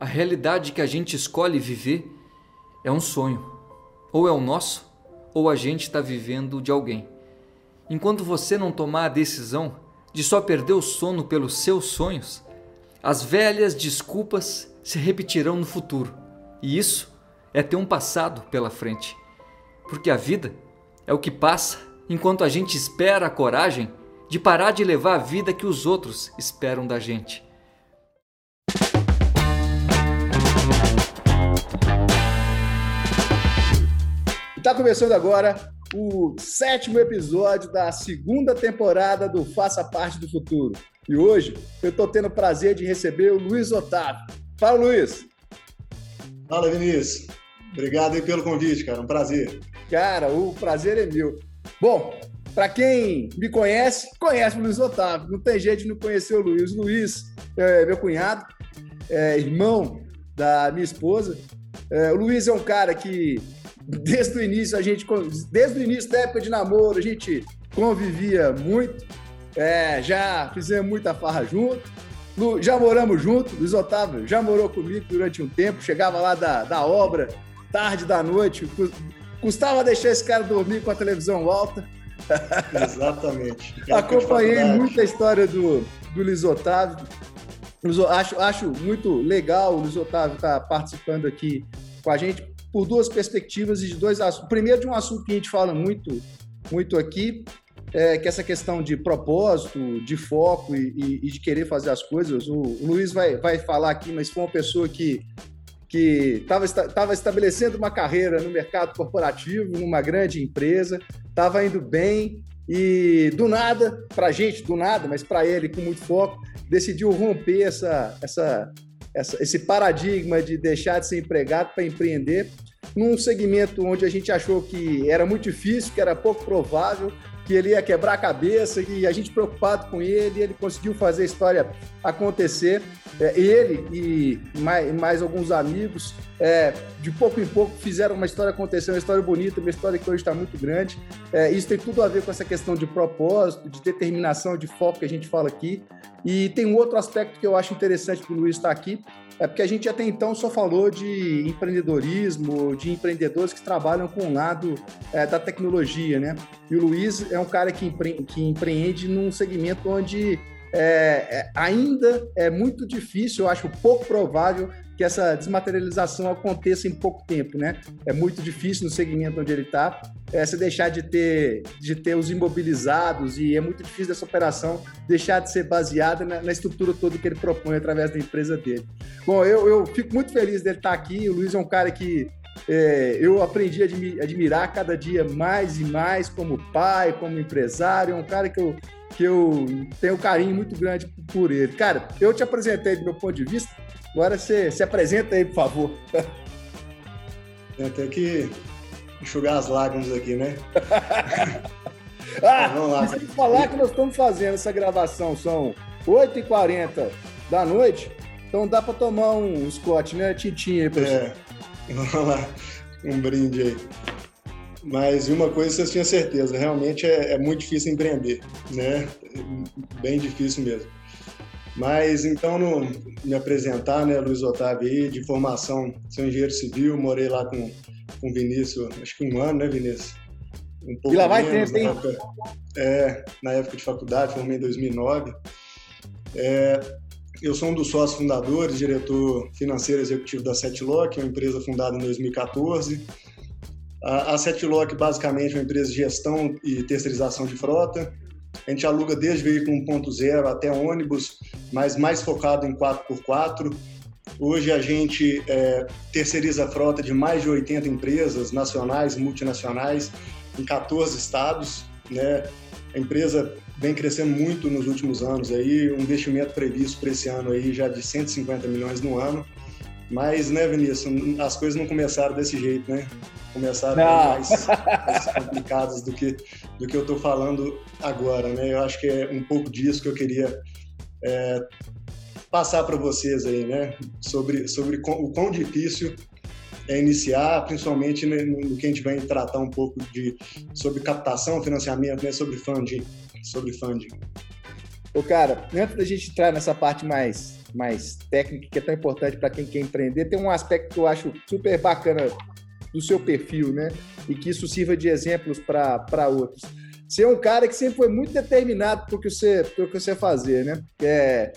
A realidade que a gente escolhe viver é um sonho. Ou é o nosso, ou a gente está vivendo de alguém. Enquanto você não tomar a decisão de só perder o sono pelos seus sonhos, as velhas desculpas se repetirão no futuro. E isso é ter um passado pela frente. Porque a vida é o que passa enquanto a gente espera a coragem de parar de levar a vida que os outros esperam da gente. Está começando agora o sétimo episódio da segunda temporada do Faça Parte do Futuro. E hoje eu estou tendo o prazer de receber o Luiz Otávio. Fala, Luiz! Fala, Vinícius. Obrigado aí pelo convite, cara. Um prazer. Cara, o prazer é meu. Bom, para quem me conhece, conhece o Luiz Otávio. Não tem jeito de não conhecer o Luiz. O Luiz é meu cunhado, é irmão da minha esposa. É, o Luiz é um cara que desde o início a gente, desde o início da época de namoro, a gente convivia muito, é, já fizemos muita farra junto, já moramos junto, Luiz Otávio já morou comigo durante um tempo, chegava lá da, da obra, tarde da noite, custava deixar esse cara dormir com a televisão alta. Exatamente. Acompanhei muita história do, do Luiz Otávio. Acho, acho muito legal o Luiz Otávio estar tá participando aqui com a gente, por duas perspectivas e de dois assuntos. Primeiro, de um assunto que a gente fala muito, muito aqui, é, que essa questão de propósito, de foco e, e, e de querer fazer as coisas. O, o, Luiz vai, vai falar aqui, mas foi uma pessoa que que estava estabelecendo uma carreira no mercado corporativo, numa grande empresa, estava indo bem e do nada, para a gente, do nada, mas para ele, com muito foco, decidiu romper essa, essa, essa, esse paradigma de deixar de ser empregado para empreender num segmento onde a gente achou que era muito difícil, que era pouco provável, que ele ia quebrar a cabeça e a gente preocupado com ele, ele conseguiu fazer a história acontecer. É, ele e mais, mais alguns amigos, é, de pouco em pouco, fizeram uma história acontecer, uma história bonita, uma história que hoje está muito grande. É, isso tem tudo a ver com essa questão de propósito, de determinação, de foco que a gente fala aqui. E tem um outro aspecto que eu acho interessante que o Luiz está aqui, é porque a gente até então só falou de empreendedorismo, de empreendedores que trabalham com o lado é, da tecnologia, né? E o Luiz é um cara que, que empreende num segmento onde é, é, ainda é muito difícil, eu acho pouco provável que essa desmaterialização aconteça em pouco tempo, né? É muito difícil no segmento onde ele está, é, se deixar de ter, de ter os imobilizados e é muito difícil dessa operação deixar de ser baseada na, na estrutura toda que ele propõe através da empresa dele. Bom, eu, eu fico muito feliz dele estar aqui. O Luiz é um cara que é, eu aprendi a admirar cada dia mais e mais como pai, como empresário. É um cara que eu, que eu tenho um carinho muito grande por ele. Cara, eu te apresentei do meu ponto de vista, agora você se apresenta aí, por favor. Tem até que enxugar as lágrimas aqui, né? ah, vamos lá. Falar que nós estamos fazendo essa gravação, são 8h40 da noite, então dá para tomar um Scott, né? Tintinha aí, pessoal. É, vamos lá, um brinde aí. Mas uma coisa vocês tinham certeza, realmente é, é muito difícil empreender, né? Bem difícil mesmo. Mas então, no, me apresentar, né, Luiz Otávio aí, de formação, sou engenheiro civil, morei lá com, com o Vinícius, acho que um ano, né, Vinícius? Um pouco e lá vai menos, tempo, hein? Época, é, na época de faculdade, formei em 2009. É, eu sou um dos sócios fundadores, diretor financeiro executivo da Setlock, uma empresa fundada em 2014. A, a Setlock, basicamente, é uma empresa de gestão e terceirização de frota. A gente aluga desde veículo 1.0 até ônibus, mas mais focado em 4x4. Hoje a gente é, terceiriza a frota de mais de 80 empresas nacionais multinacionais em 14 estados. Né? A empresa vem crescendo muito nos últimos anos, aí, um investimento previsto para esse ano aí já de 150 milhões no ano. Mas, né, Vinícius, as coisas não começaram desse jeito, né? Começaram mais, mais, complicadas do que, do que eu estou falando agora, né? Eu acho que é um pouco disso que eu queria é, passar para vocês aí, né? Sobre, sobre o quão difícil é iniciar, principalmente no, que a gente vai tratar um pouco de sobre captação, financiamento, né? Sobre funding, sobre funding. Ô, cara, antes da gente entrar nessa parte mais, mais técnica, que é tão importante para quem quer empreender, tem um aspecto que eu acho super bacana do seu perfil, né? E que isso sirva de exemplos para outros. Você é um cara que sempre foi muito determinado para o que você, que você fazer, né? É,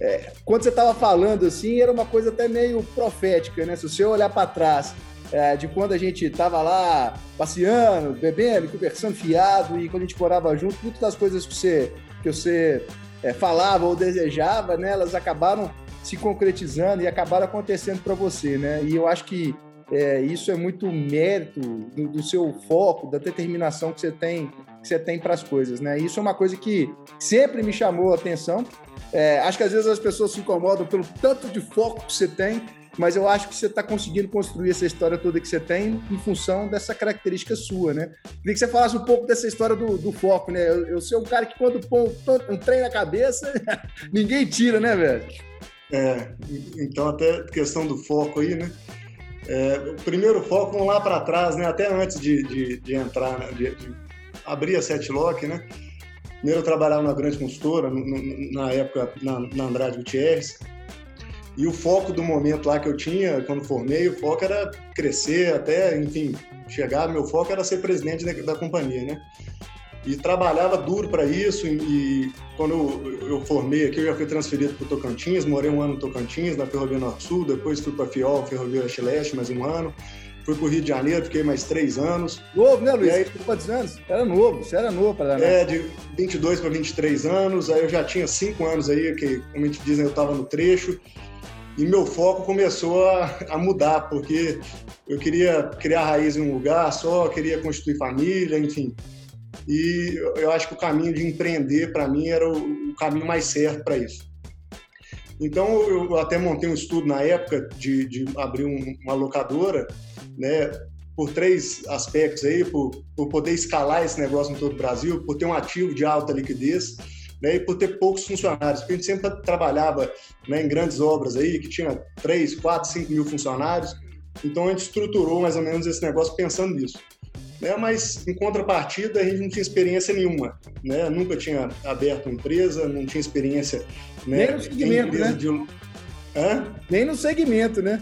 é, quando você estava falando assim, era uma coisa até meio profética, né? Se você olhar para trás é, de quando a gente estava lá passeando, bebendo, conversando fiado e quando a gente morava junto, muitas das coisas que você, que você é, falava ou desejava, né? Elas acabaram se concretizando e acabaram acontecendo para você, né? E eu acho que é, isso é muito mérito do, do, seu foco, da determinação que você tem, que você tem para as coisas, né? Isso é uma coisa que sempre me chamou a atenção. É, acho que às vezes as pessoas se incomodam pelo tanto de foco que você tem, mas eu acho que você está conseguindo construir essa história toda que você tem em função dessa característica sua, né? Queria que você falasse um pouco dessa história do, do foco, né? Eu, eu sou um cara que quando põe um, trem na cabeça, ninguém tira, né, velho? É, então até questão do foco aí, né? É, o primeiro foco, vamos lá para trás, né? até antes de, de, de entrar, né? de, de, abrir a Setlock, né? Primeiro eu trabalhava na grande consultora, na época na, na Andrade Gutierrez, e o foco do momento lá que eu tinha, quando formei, o foco era crescer até, enfim, chegar, meu foco era ser presidente da, da companhia, né? e trabalhava duro para isso. E, quando eu, eu, formei aqui, eu já fui transferido para Tocantins, morei um ano no Tocantins, na Ferrovia Norte-Sul, depois fui para a FIOL, Ferrovia Leste, mais um ano. Fui para o Rio de Janeiro, fiquei mais três anos. Novo, né, Luiz? E aí, quantos anos? Era novo, você era novo para É, de 22 para 23 anos. Aí eu já tinha cinco anos aí, que, como a gente diz, eu estava no trecho. E meu foco começou a, a, mudar, porque eu queria criar raiz em um lugar só, queria constituir família, enfim. E eu acho que o caminho de empreender, para mim, era o, caminho mais certo para isso. Então, eu até montei um estudo na época de, de abrir um, uma locadora, né, por três aspectos aí, por, por poder escalar esse negócio em todo o Brasil, por ter um ativo de alta liquidez, né, e por ter poucos funcionários, porque a gente sempre trabalhava né, em grandes obras aí, que tinha 3, 4, 5 mil funcionários, então a gente estruturou mais ou menos esse negócio pensando nisso né? mas em contrapartida a gente não tinha experiência nenhuma, né? nunca tinha aberto uma empresa, não tinha experiência né? nem no segmento, né? De... Hã? Nem no segmento, né?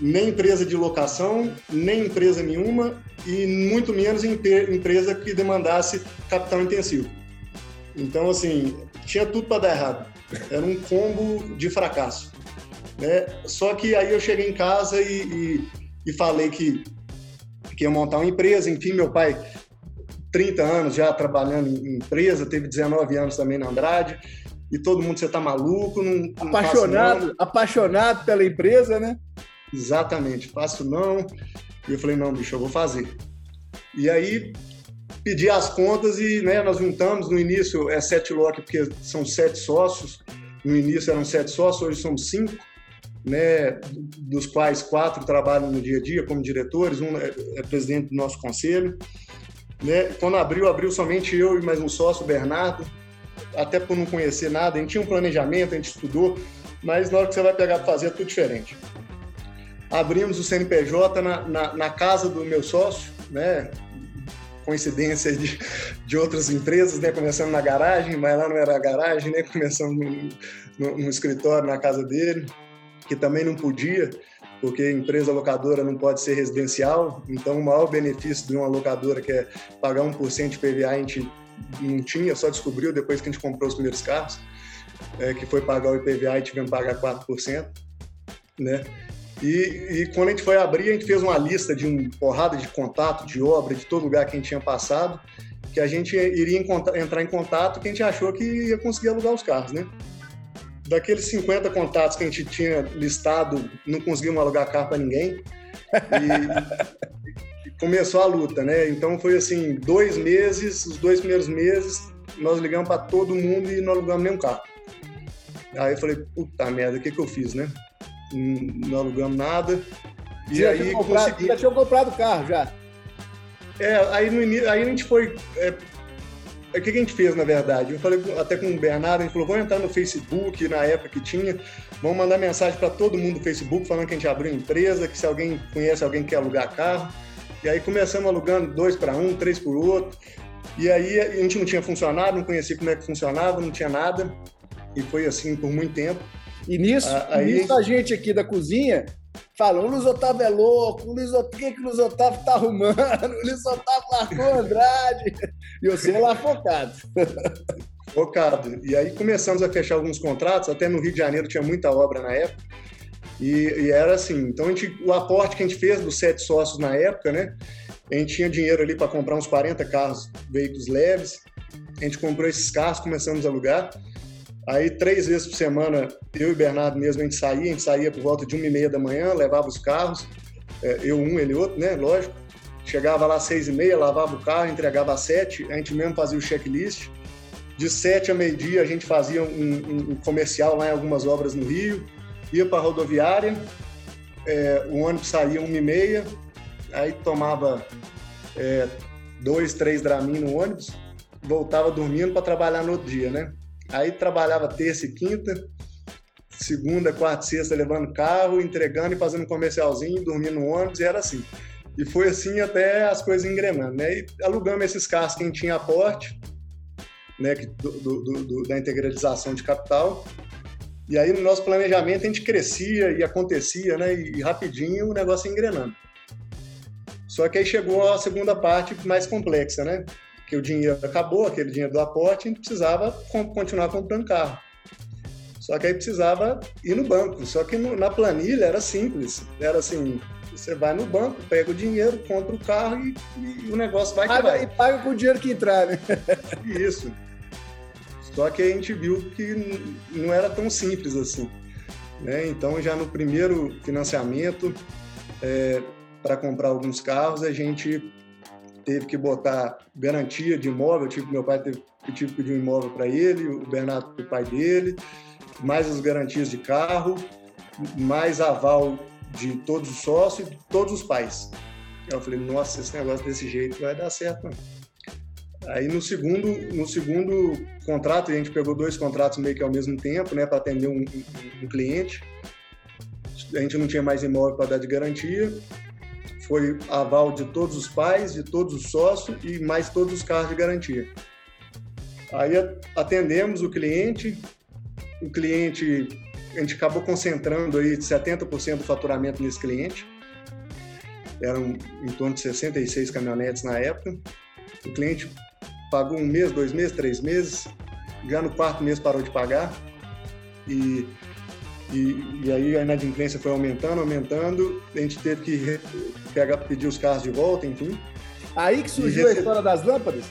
Nem empresa de locação, nem empresa nenhuma e muito menos empresa que demandasse capital intensivo. Então, assim, tinha tudo para dar errado. Era um combo de fracasso. Né? Só que aí eu cheguei em casa e, e, e falei que que ia montar uma empresa. Enfim, meu pai, 30 anos já trabalhando em empresa, teve 19 anos também na Andrade. E todo mundo, você tá maluco, não, apaixonado, não. apaixonado pela empresa, né? Exatamente, faço não. E eu falei, não, bicho, eu vou fazer. E aí pedi as contas e né, nós juntamos. No início é sete lock, porque são sete sócios. No início eram sete sócios, hoje somos cinco né, dos quais quatro trabalham no dia a dia como diretores, um é, é presidente do nosso conselho. Né? Quando abriu, abriu somente eu e mais um sócio, o Bernardo, até por não conhecer nada, a gente tinha um planejamento, a gente estudou, mas na hora que você vai pegar para fazer é tudo diferente. Abrimos o CNPJ na, na, na casa do meu sócio, né? Coincidência de, de outras empresas, né? Começando na garagem, mas lá não era a garagem, né? Começando no, no, no escritório, na casa dele que também não podia, porque empresa locadora não pode ser residencial, então o maior benefício de uma locadora que é pagar 1% de PVA a gente não tinha, só descobriu depois que a gente comprou os primeiros carros, é, que foi pagar o IPVA e tivemos que pagar 4%, né? E, e, quando a gente foi abrir, a gente fez uma lista de um porrada de contato, de obra, de todo lugar que a gente tinha passado, que a gente iria entrar em contato, que a gente achou que ia conseguir alugar os carros, né? daqueles 50 contatos que a gente tinha listado, não conseguimos alugar carro para ninguém. E começou a luta, né? Então foi assim, dois meses, os dois primeiros meses, nós ligamos para todo mundo e não alugamos nenhum carro. Aí eu falei, puta merda, o que, que eu fiz, né? Não alugamos nada. E já aí comprado, consegui... Já tinha comprado o carro, já? É, aí, no início, aí a gente foi é, o que a gente fez, na verdade? Eu falei até com o Bernardo, a gente falou, vamos entrar no Facebook, na época que tinha, vamos mandar mensagem para todo mundo do Facebook, falando que a gente abriu empresa, que se alguém conhece alguém que quer alugar carro. E aí começamos alugando dois para um, três por outro. E aí a gente não tinha funcionado, não conhecia como é que funcionava, não tinha nada. E foi assim por muito tempo. E nisso, aí... nisso a gente aqui da cozinha falou, o Luiz Otávio é louco, o Luiz Otávio, o que, que o Luiz Otávio tá arrumando? O Luiz Otávio largou Andrade. E você lá focado. Focado. E aí começamos a fechar alguns contratos, até no Rio de Janeiro tinha muita obra na época. E, e era assim, então a gente, o aporte que a gente fez dos sete sócios na época, né? A gente tinha dinheiro ali para comprar uns 40 carros, veículos leves. A gente comprou esses carros, começamos a alugar. Aí, três vezes por semana, eu e o Bernardo mesmo, a gente saía, a gente saía por volta de uma e meia da manhã, levava os carros, é, eu um, ele outro, né, lógico. Chegava lá às seis e meia, lavava o carro, entregava às sete, a gente mesmo fazia o checklist. De sete a meio-dia, a gente fazia um, um, comercial lá em algumas obras no Rio, ia para a rodoviária, é, o ônibus saía uma e meia, aí tomava é, dois, três Dramin no ônibus, voltava dormindo para trabalhar no outro dia, né? Aí trabalhava terça e quinta, segunda, quarta e sexta levando carro, entregando e fazendo comercialzinho, dormindo no ônibus, e era assim. E foi assim até as coisas engrenando, né? E alugamos esses carros que a gente tinha aporte, né, do, do, do, da integralização de capital. E aí no nosso planejamento a gente crescia e acontecia, né? E, rapidinho o negócio engrenando. Só que aí chegou a segunda parte mais complexa, né? Que o dinheiro acabou, aquele dinheiro do aporte, a gente precisava continuar comprando carro. Só que aí precisava ir no banco. Só que no, na planilha era simples. Era assim, você vai no banco, pega o dinheiro, compra o carro e, e o negócio vai paga, vai. E paga com o dinheiro que entrar, né? Isso. Só que a gente viu que não era tão simples assim. Né? Então, já no primeiro financiamento, é, para comprar alguns carros, a gente teve que botar garantia de imóvel, tipo, meu pai teve, pedir um imóvel para ele, o Bernardo para o pai dele, mais as garantias de carro, mais aval de todos os sócios e de todos os pais. Eu falei, nossa, esse negócio desse jeito vai dar certo, não. Aí no segundo, no segundo contrato, a gente pegou dois contratos meio que ao mesmo tempo, né, para atender um, um, um cliente. A gente não tinha mais imóvel para dar de garantia foi aval de todos os pais, de todos os sócios e mais todos os carros de garantia. Aí atendemos o cliente, o cliente, a gente acabou concentrando aí 70% do faturamento nesse cliente, eram em torno de 66 caminhonetes na época. O cliente pagou um mês, dois meses, três meses, já no quarto mês parou de pagar e e, e, aí a inadimplência foi aumentando, aumentando, a gente teve que pegar, pedir os carros de volta, enfim. Aí que surgiu a história das lâmpadas?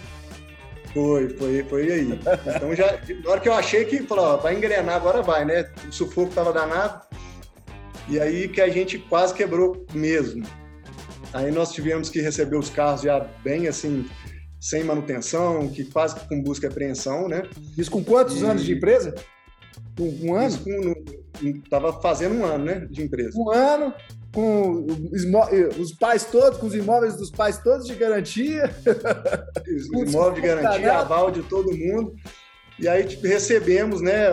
Foi, foi, foi aí. Então já, na hora que eu achei que, falou, ó, vai engrenar, agora vai, né? O sufoco tava danado. E aí que a gente quase quebrou mesmo. Aí nós tivemos que receber os carros já bem assim, sem manutenção, que quase com busca e apreensão, né? Isso com quantos e... anos de empresa? Um, um ano? Isso estava fazendo um ano, né, de empresa. Um ano, com os pais todos, com os imóveis dos pais todos de garantia. Imóvel de garantia, aval de todo mundo. E aí tipo, recebemos, né,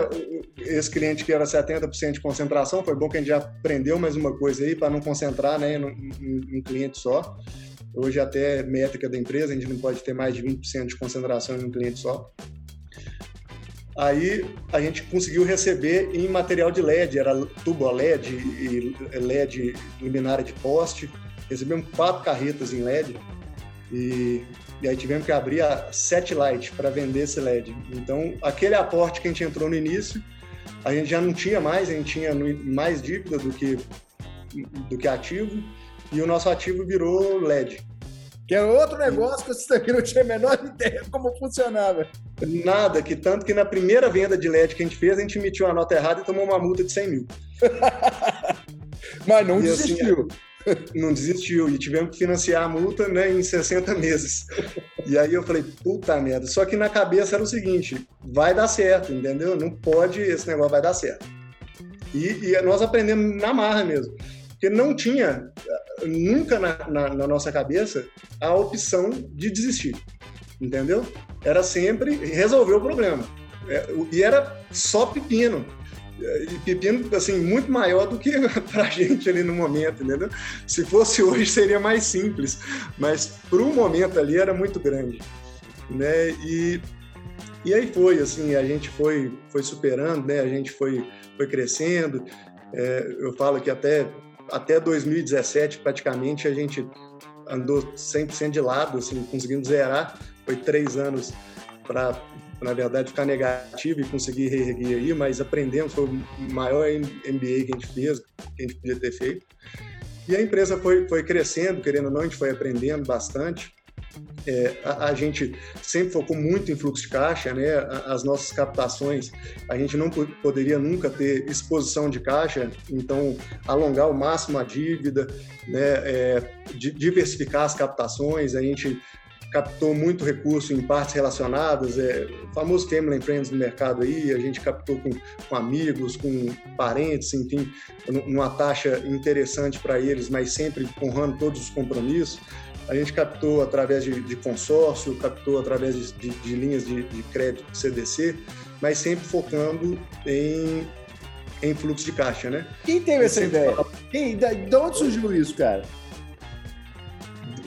esse cliente que era 70% de concentração, foi bom que a gente já aprendeu mais uma coisa aí para não concentrar, né, em um cliente só. Hoje até é métrica da empresa, a gente não pode ter mais de 20% de concentração em um cliente só. Aí a gente conseguiu receber em material de LED, era tubo LED e LED luminária de poste. Recebemos quatro carretas em LED e, e aí tivemos que abrir a Light para vender esse LED. Então, aquele aporte que a gente entrou no início, a gente já não tinha mais, a gente tinha mais dívida do que, do que ativo e o nosso ativo virou LED que era outro negócio que você não tinha a menor ideia como funcionava. Nada, que tanto que na primeira venda de LED que a gente fez, a gente emitiu uma nota errada e tomou uma multa de 100 mil. Mas não e assim, desistiu. Assim, não desistiu e tivemos que financiar a multa né, em 60 meses. E aí eu falei, puta merda. Só que na cabeça era o seguinte: vai dar certo, entendeu? Não pode, esse negócio vai dar certo. E, e nós aprendemos na marra mesmo. Porque não tinha nunca na, na, na nossa cabeça a opção de desistir, entendeu? Era sempre resolver o problema. É, e era só pepino. E pepino, assim, muito maior do que pra gente ali no momento, entendeu? Se fosse hoje seria mais simples, mas para o momento ali era muito grande. né? E, e aí foi, assim, a gente foi, foi superando, né? A gente foi, foi crescendo. É, eu falo que até, até 2017, praticamente, a gente andou 100% de lado, assim, conseguindo zerar. Foi três anos para na verdade, ficar negativo e conseguir reerguer aí, mas aprendemos, foi o maior MBA que a gente fez, que a gente podia ter feito. E a empresa foi, foi crescendo, querendo ou não, a gente foi aprendendo bastante. É, a, a, gente sempre focou muito em fluxo de caixa, né? As nossas captações, a gente não poderia nunca ter exposição de caixa, então alongar ao máximo a dívida, né? É, diversificar as captações, a gente captou muito recurso em partes relacionadas, é, o famoso family and friends no mercado aí, a gente captou com, com amigos, com parentes, enfim, numa taxa interessante para eles, mas sempre honrando todos os compromissos. A gente captou através de, de consórcio, captou através de, de, de linhas de, crédito CDC, mas sempre focando em, em fluxo de caixa, né? Quem teve essa ideia? Quem, de onde surgiu isso, cara?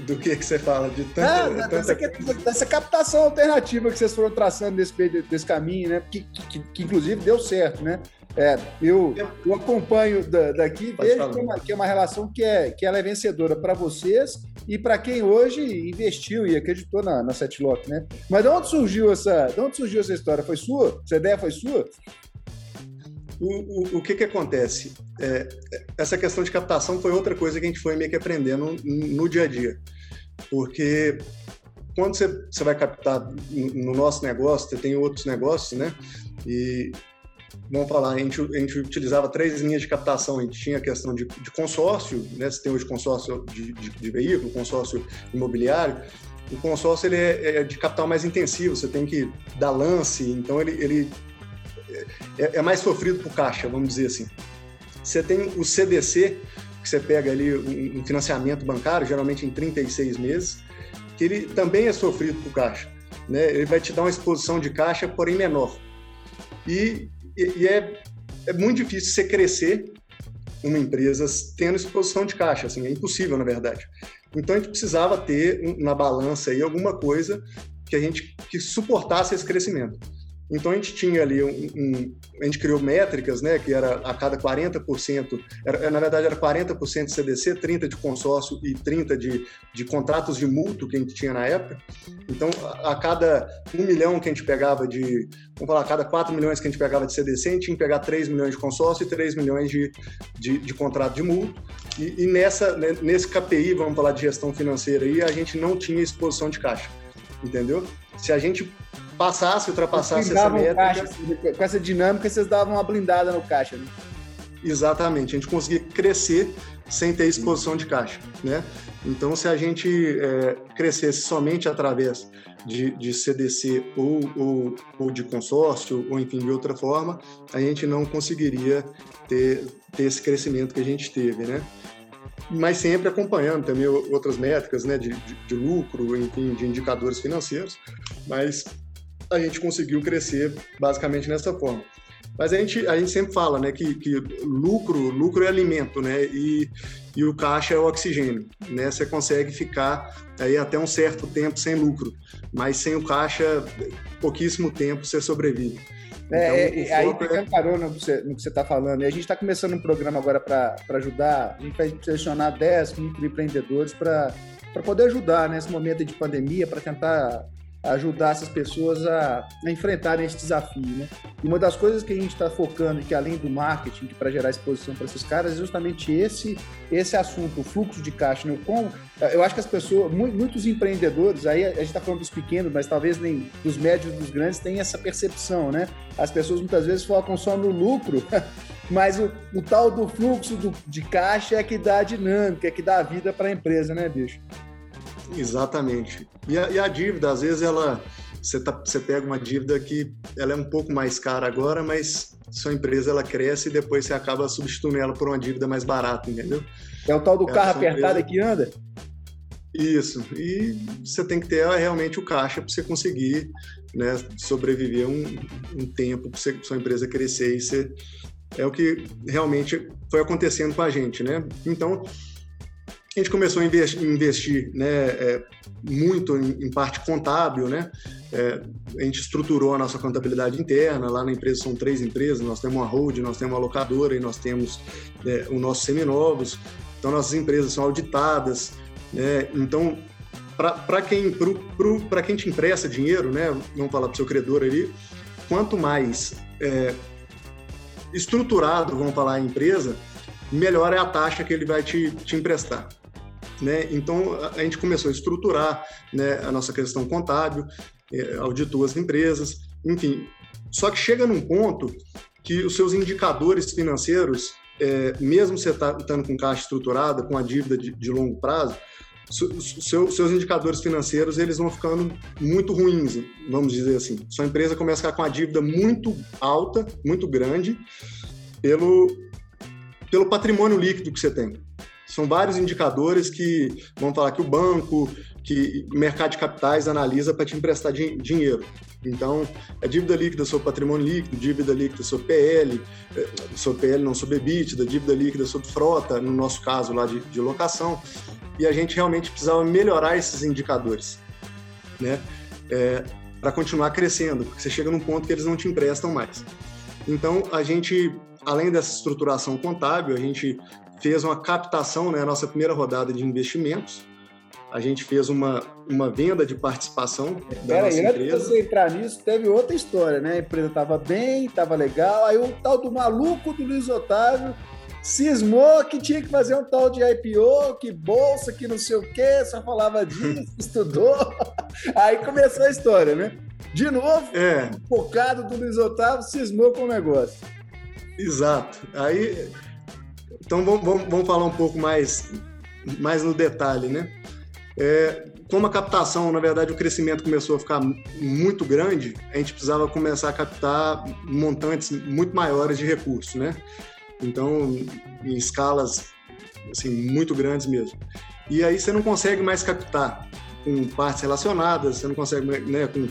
do que, que você fala? De tanta, ah, tanta... Dessa, dessa, captação alternativa que vocês foram traçando desse, desse caminho, né? Que, que, que inclusive deu certo, né? É, eu, eu acompanho da, daqui, vejo que é, uma, que é, uma, relação que, é, que ela é vencedora para vocês e para quem hoje investiu e acreditou na, na Setlock, né? Mas de onde surgiu essa, de onde surgiu essa história? Foi sua? Essa ideia foi sua? O, o, o que que acontece? É, essa questão de captação foi outra coisa que a gente foi meio que aprendendo no, no dia a dia. Porque quando você, você vai captar no nosso negócio, você tem outros negócios, né? E vamos falar, a gente, a gente utilizava três linhas de captação. A gente tinha a questão de, de consórcio, né? Tem hoje consórcio de, de, de, veículo, consórcio imobiliário. O consórcio ele é, é, de capital mais intensivo, você tem que dar lance, então ele, ele é, é mais sofrido por caixa, vamos dizer assim. Você tem o CDC, que você pega ali um financiamento bancário, geralmente em 36 meses, que ele também é sofrido por caixa. Né? Ele vai te dar uma exposição de caixa, porém menor. E, e é, é muito difícil você crescer uma empresa tendo exposição de caixa, assim, é impossível, na verdade. Então a gente precisava ter na balança aí alguma coisa que a gente que suportasse esse crescimento. Então a gente tinha ali um, um, a gente criou métricas, né, que era a cada 40%, era, na verdade era 40% de CDC, 30 de consórcio e 30 de, de contratos de mútuo que a gente tinha na época. Então a, a cada um milhão que a gente pegava de, vamos falar, a cada 4 milhões que a gente pegava de CDC, a gente tinha que pegar 3 milhões de consórcio e 3 milhões de, de, de contrato de mútuo. E, e nessa, né, nesse KPI, vamos falar de gestão financeira aí, a gente não tinha exposição de caixa, entendeu? Se a gente passasse, ultrapassasse essa métrica. Caixa, com essa dinâmica, vocês davam uma blindada no caixa, né? Exatamente, a gente conseguia crescer sem ter exposição de caixa, né? Então, se a gente é, crescesse somente através de, de CDC ou, ou, ou, de consórcio, ou enfim, de outra forma, a gente não conseguiria ter, ter esse crescimento que a gente teve, né? Mas sempre acompanhando também outras métricas, né, de, de, de lucro, enfim, de indicadores financeiros, mas a gente conseguiu crescer basicamente nessa forma. Mas a gente, a gente sempre fala né, que, que lucro, lucro é alimento, né? E, e o caixa é o oxigênio. Né? Você consegue ficar aí até um certo tempo sem lucro, mas sem o caixa, pouquíssimo tempo você sobrevive. É, então, é, aí pegando é... carona no que você está falando, e a gente está começando um programa agora para ajudar, a gente vai selecionar 10 microempreendedores para poder ajudar nesse momento de pandemia, para tentar ajudar essas pessoas a, a, enfrentarem esse desafio, né? E uma das coisas que a gente está focando, que além do marketing, para gerar exposição para esses caras, é justamente esse esse assunto, o fluxo de caixa, né? Como, eu acho que as pessoas, muitos empreendedores, aí a gente está falando dos pequenos, mas talvez nem dos médios, dos grandes, têm essa percepção, né? As pessoas muitas vezes focam só no lucro, mas o, o tal do fluxo do, de caixa é que dá a dinâmica, é que dá a vida para a empresa, né, bicho? Exatamente. E a, e a, dívida, às vezes, ela você, tá, você pega uma dívida que ela é um pouco mais cara agora, mas sua empresa ela cresce e depois você acaba substituindo ela por uma dívida mais barata, entendeu? É o tal do carro apertado empresa... que anda? Isso. E você tem que ter realmente o caixa para você conseguir né, sobreviver um, um tempo para sua empresa crescer e ser é o que realmente foi acontecendo com a gente, né? Então, a gente começou a investir, né, é, muito em, em, parte contábil, né? É, a gente estruturou a nossa contabilidade interna. Lá na empresa são três empresas: nós temos uma hold, nós temos uma locadora e nós temos é, o nosso seminovos. Então, nossas empresas são auditadas. Né? Então, para quem, quem te empresta dinheiro, né? Vamos falar para o seu credor ali, quanto mais é, estruturado, vamos falar, a empresa, melhor é a taxa que ele vai te, te emprestar. Né? Então, a gente começou a estruturar né, a nossa questão contábil, é, auditou as empresas, enfim. Só que chega num ponto que os seus indicadores financeiros, é, mesmo você tá, estando com caixa estruturada, com a dívida de, de longo prazo, seu, seus indicadores financeiros eles vão ficando muito ruins, vamos dizer assim. Sua empresa começa a ficar com a dívida muito alta, muito grande, pelo, pelo patrimônio líquido que você tem. São vários indicadores que, vamos falar que o banco, que o mercado de capitais analisa para te emprestar din dinheiro. Então, é dívida líquida sobre patrimônio líquido, dívida líquida sobre PL, eh, sobre PL não sobre EBITDA, dívida líquida sobre frota, no nosso caso lá de, de locação. E a gente realmente precisava melhorar esses indicadores, né? É, para continuar crescendo, porque você chega num ponto que eles não te emprestam mais. Então, a gente, além dessa estruturação contábil, a gente fez uma captação, né, a nossa primeira rodada de investimentos. A gente fez uma, uma venda de participação da Pera nossa aí, empresa. Antes de você entrar nisso, teve outra história, né? A empresa estava bem, estava legal, aí o tal do maluco do Luiz Otávio cismou que tinha que fazer um tal de IPO, que bolsa, que não sei o quê, só falava disso, estudou. Aí começou a história, né? De novo, é. focado do Luiz Otávio, cismou com o negócio. Exato. Aí então vamos, vamos, vamos falar um pouco mais, mais no detalhe, né? É, como a captação, na verdade, o crescimento começou a ficar muito grande, a gente precisava começar a captar montantes muito maiores de recursos, né? Então, em escalas assim, muito grandes mesmo. E aí você não consegue mais captar com partes relacionadas, você não consegue, né, com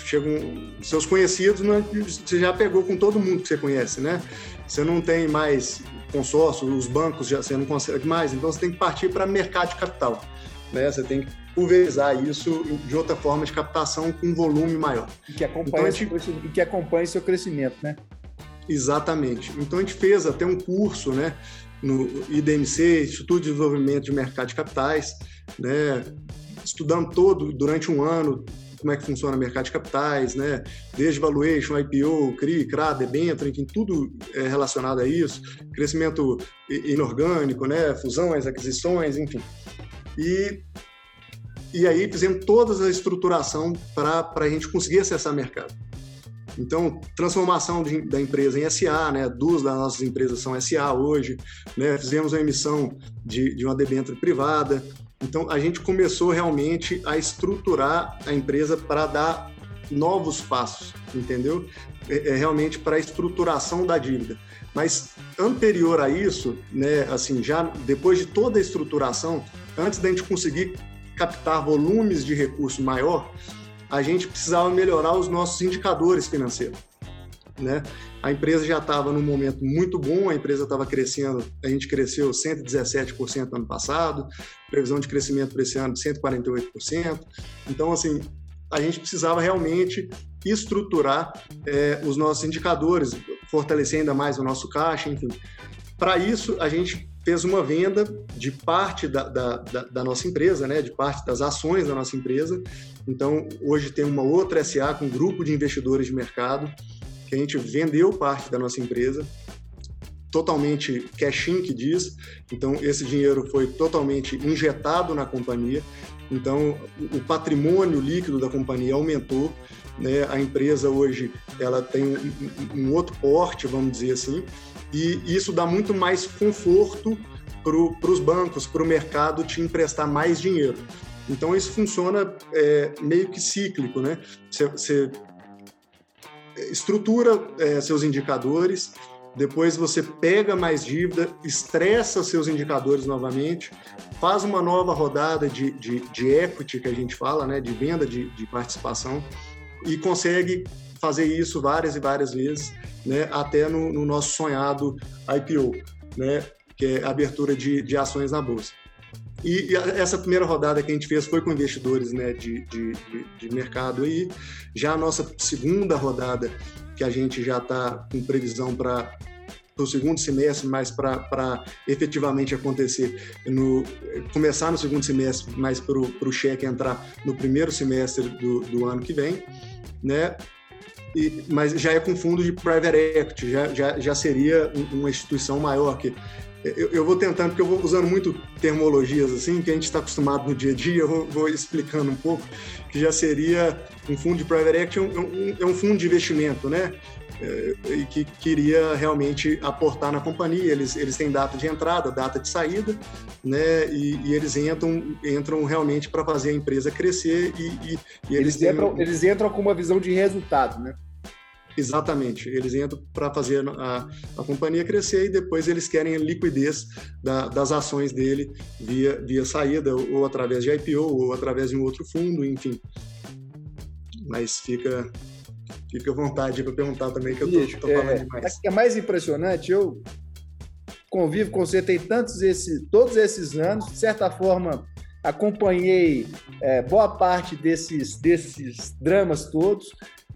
chegam seus conhecidos, né, você já pegou com todo mundo que você conhece, né? Você não tem mais consórcio, os bancos já você não consegue mais, então você tem que partir para mercado de capital. Né? Você tem que pulverizar isso de outra forma de captação com um volume maior. E que acompanhe, então, gente... que acompanhe seu crescimento, né? Exatamente. Então a gente fez até um curso, né, no IDMC, Instituto de Desenvolvimento de Mercado de Capitais, né, estudando todo durante um ano como é que funciona o mercado de capitais, né? Desde valuation, IPO, CRI, CRA, debênture, enfim, tudo é relacionado a isso, crescimento inorgânico, né? Fusões, aquisições, enfim. E, e aí fizemos toda a estruturação para a gente conseguir acessar o mercado. Então, transformação de, da empresa em SA, né? Duas das nossas empresas são SA hoje, né? Fizemos a emissão de, de uma debênture privada, então, a gente começou realmente a estruturar a empresa para dar novos passos, entendeu? É, é realmente para a estruturação da dívida. Mas anterior a isso, né, assim, já depois de toda a estruturação, antes da gente conseguir captar volumes de recurso maior, a gente precisava melhorar os nossos indicadores financeiros. Né? A empresa já estava num momento muito bom, a empresa estava crescendo, a gente cresceu 117% ano passado, previsão de crescimento para esse ano de 148%. Então, assim, a gente precisava realmente estruturar é, os nossos indicadores, fortalecer ainda mais o nosso caixa, enfim. Para isso, a gente fez uma venda de parte da, da, da, da, nossa empresa, né, de parte das ações da nossa empresa. Então, hoje tem uma outra SA com um grupo de investidores de mercado que a gente vendeu parte da nossa empresa, totalmente cash-in, que diz. Então, esse dinheiro foi totalmente injetado na companhia. Então, o patrimônio líquido da companhia aumentou. Né? A empresa hoje ela tem um, um outro porte, vamos dizer assim, e isso dá muito mais conforto para os bancos, para o mercado te emprestar mais dinheiro. Então, isso funciona é, meio que cíclico, né? Você estrutura é, seus indicadores, depois você pega mais dívida, estressa seus indicadores novamente, faz uma nova rodada de, de, de equity, que a gente fala, né, de venda de, de participação, e consegue fazer isso várias e várias vezes, né, até no, no nosso sonhado IPO, né, que é abertura de, de ações na bolsa. E, e, essa primeira rodada que a gente fez foi com investidores né, de, de, de, de mercado aí. Já a nossa segunda rodada, que a gente já está com previsão para o segundo semestre, mas para efetivamente acontecer, no, começar no segundo semestre, mas para o cheque entrar no primeiro semestre do, do ano que vem, né? E, mas já é com fundo de private equity, já, já, já seria uma instituição maior que eu, eu, vou tentando, porque eu vou usando muito termologias assim, que a gente está acostumado no dia a dia, eu vou, vou, explicando um pouco, que já seria um fundo de private equity, é um, é um fundo de investimento, né? É, e que queria realmente aportar na companhia. Eles, eles têm data de entrada, data de saída, né? E, e eles entram, entram realmente para fazer a empresa crescer e, e, e eles, eles, entram, eles entram com uma visão de resultado, né? Exatamente. Eles entram para fazer a, a companhia crescer e depois eles querem a liquidez da, das ações dele via, via saída, ou através de IPO, ou através de um outro fundo, enfim. Mas fica, fica à vontade para perguntar também, que eu estou falando é, demais. É mais impressionante, eu convivo com você tem tantos esses, todos esses anos, de certa forma acompanhei é, boa parte desses, desses dramas todos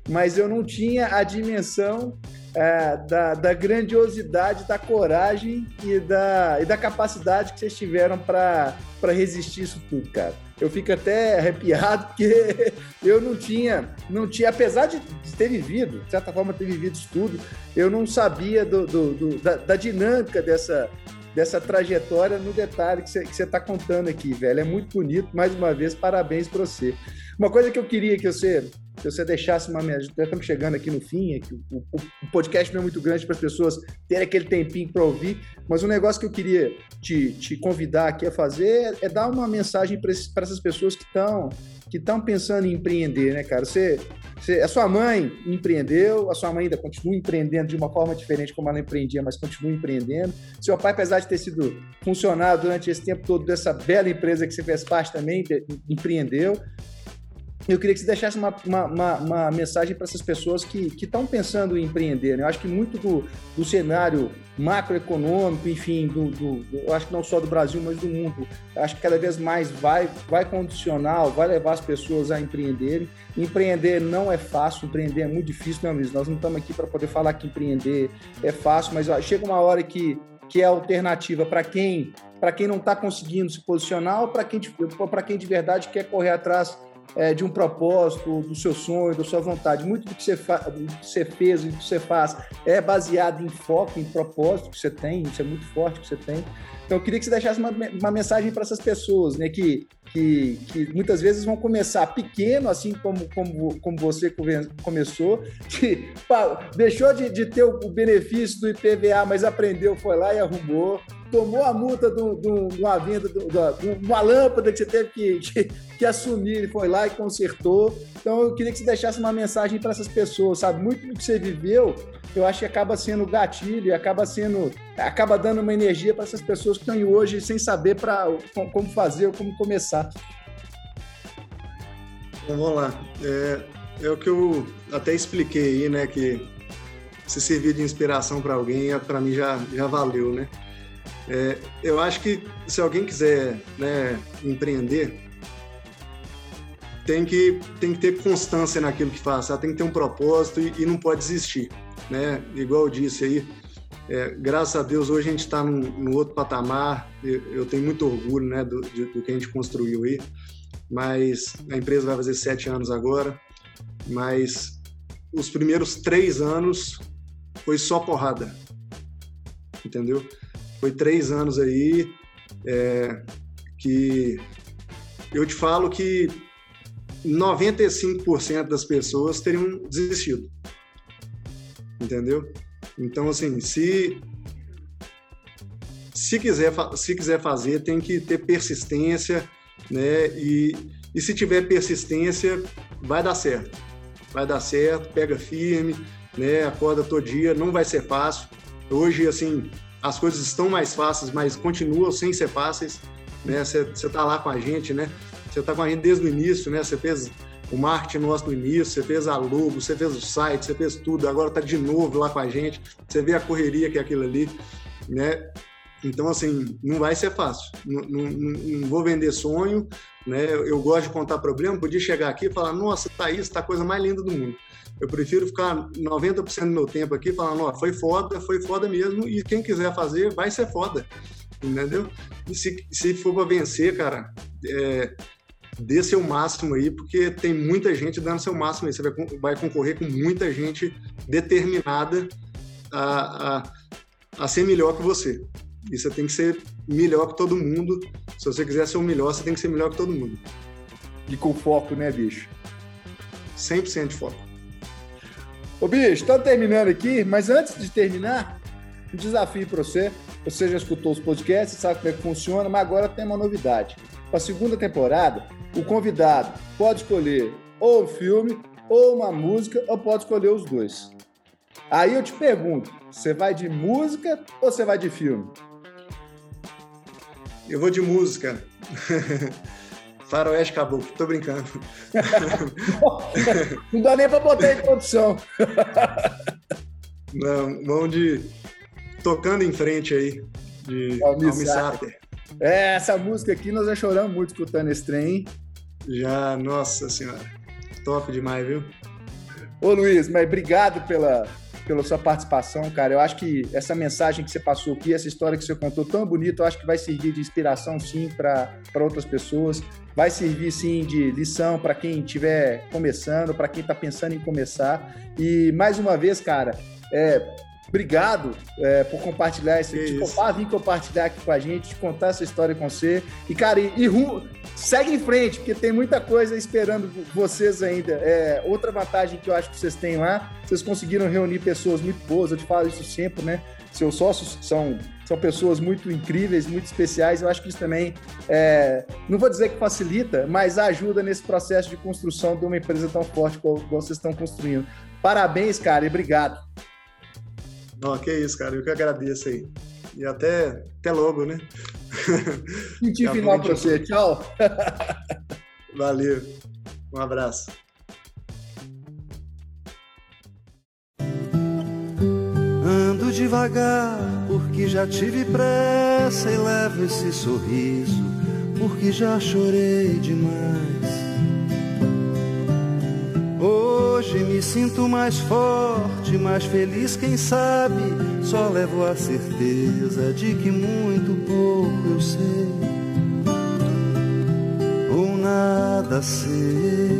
mas eu não tinha a dimensão é, da, da, grandiosidade, da coragem e da, e da capacidade que vocês tiveram para resistir isso tudo, cara. Eu fico até arrepiado porque eu não tinha, não tinha, apesar de ter vivido, de certa forma ter vivido isso tudo, eu não sabia do, do, do da, da, dinâmica dessa, dessa trajetória no detalhe que você está contando aqui, velho. É muito bonito. Mais uma vez, parabéns para você. Uma coisa que eu queria que você se você deixasse uma mensagem, já estamos chegando aqui no fim, é o, o, o, podcast não é muito grande para as pessoas terem aquele tempinho para ouvir, mas um negócio que eu queria te, te convidar aqui a fazer é, é dar uma mensagem para essas pessoas que estão que estão pensando em empreender, né, cara? Você, você, a sua mãe empreendeu, a sua mãe ainda continua empreendendo de uma forma diferente como ela empreendia, mas continua empreendendo. Seu pai, apesar de ter sido funcionário durante esse tempo todo dessa bela empresa que você fez parte também, empreendeu eu queria que você deixasse uma, uma, uma, uma mensagem para essas pessoas que estão pensando em empreender. Né? Eu acho que muito do, do cenário macroeconômico, enfim, do, do, do, eu acho que não só do Brasil, mas do mundo, acho que cada vez mais vai, vai condicionar, vai levar as pessoas a empreenderem. Empreender não é fácil, empreender é muito difícil, não, Luiz? Nós não estamos aqui para poder falar que empreender é fácil, mas ó, chega uma hora que, que é alternativa para quem para quem não está conseguindo se posicionar ou para quem, quem de verdade quer correr atrás é, de um propósito, do seu sonho, da sua vontade. Muito do que, você do que você fez do que você faz é baseado em foco, em propósito que você tem, isso é muito forte que você tem. Então, eu queria que você deixasse uma, uma mensagem para essas pessoas, né, que, que, que, muitas vezes vão começar pequeno, assim como, como, como você começou, que pá, deixou de, de ter o benefício do IPVA, mas aprendeu, foi lá e arrumou tomou a multa de, uma venda, de uma lâmpada que você teve que, que, que, assumir, ele foi lá e consertou. Então eu queria que você deixasse uma mensagem para essas pessoas, sabe? Muito do que você viveu, eu acho que acaba sendo gatilho, acaba sendo, acaba dando uma energia para essas pessoas que estão hoje sem saber para como fazer ou como começar. Vamos lá. É, é o que eu até expliquei aí, né? Que se servir de inspiração para alguém, para mim já, já valeu, né? É, eu acho que se alguém quiser né, empreender, tem que, tem que ter constância naquilo que faz, tem que ter um propósito e, e não pode desistir. Né? Igual eu disse aí, é, graças a Deus hoje a gente está num, num, outro patamar, eu, eu, tenho muito orgulho né, do, de, do que a gente construiu aí, mas a empresa vai fazer sete anos agora, mas os primeiros três anos foi só porrada, entendeu? Foi três anos aí é, que eu te falo que 95% das pessoas teriam desistido. Entendeu? Então, assim, se se quiser, se quiser fazer, tem que ter persistência, né? E, e se tiver persistência, vai dar certo. Vai dar certo, pega firme, né? Acorda todo dia, não vai ser fácil. Hoje, assim, as coisas estão mais fáceis, mas continuam sem ser fáceis, né? Você está lá com a gente, né? Você está com a gente desde o início, né? Você fez o marketing nosso no início, você fez a logo, você fez o site, você fez tudo, agora está de novo lá com a gente, você vê a correria que é aquilo ali, né? Então, assim, não vai ser fácil. Não, não, não, vou vender sonho, né? Eu gosto de contar problema. Podia chegar aqui e falar, nossa, tá isso, tá a coisa mais linda do mundo. Eu prefiro ficar 90% do meu tempo aqui falando, ó, foi foda, foi foda mesmo, e quem quiser fazer, vai ser foda, entendeu? E se, se for para vencer, cara, é, dê seu máximo aí, porque tem muita gente dando seu máximo aí. Você vai, vai concorrer com muita gente determinada a, a, a ser melhor que você. E você tem que ser melhor que todo mundo. Se você quiser ser o melhor, você tem que ser melhor que todo mundo. E com foco, né, bicho? 100% de foco. Ô, bicho, estamos terminando aqui, mas antes de terminar, um desafio para você. Você já escutou os podcasts, sabe como é que funciona, mas agora tem uma novidade. Para a segunda temporada, o convidado pode escolher ou um filme, ou uma música, ou pode escolher os dois. Aí eu te pergunto, você vai de música ou você vai de filme? Eu vou de música. Faroeste Caboclo, tô brincando. Não dá nem pra botar em produção. Não, vamos de Tocando em Frente aí, de Almissáter. É, essa música aqui nós já choramos muito escutando esse trem. Já, nossa senhora. Top demais, viu? Ô Luiz, mas obrigado pela, pela sua participação, cara. Eu acho que essa mensagem que você passou aqui, essa história que você contou tão bonita, eu acho que vai servir de inspiração, sim, para outras pessoas. Vai servir, sim, de lição para quem estiver começando, para quem está pensando em começar. E, mais uma vez, cara, é, Obrigado é, por compartilhar esse, de topar vir compartilhar aqui com a gente, contar essa história com você. E, cara, e, e segue em frente, porque tem muita coisa esperando vocês ainda. É, outra vantagem que eu acho que vocês têm lá, vocês conseguiram reunir pessoas muito boas, eu te falo isso sempre, né? Seus sócios são, são pessoas muito incríveis, muito especiais. Eu acho que isso também, é, não vou dizer que facilita, mas ajuda nesse processo de construção de uma empresa tão forte como vocês estão construindo. Parabéns, cara, e obrigado. Não, que isso, cara. Eu que agradeço aí. E até, até logo, né? Sentir final pra você. Tchau. Valeu. Um abraço. Ando devagar, porque já tive pressa e levo esse sorriso, porque já chorei demais. Hoje me sinto mais forte, mais feliz, quem sabe. Só levo a certeza de que muito pouco eu sei, ou nada sei.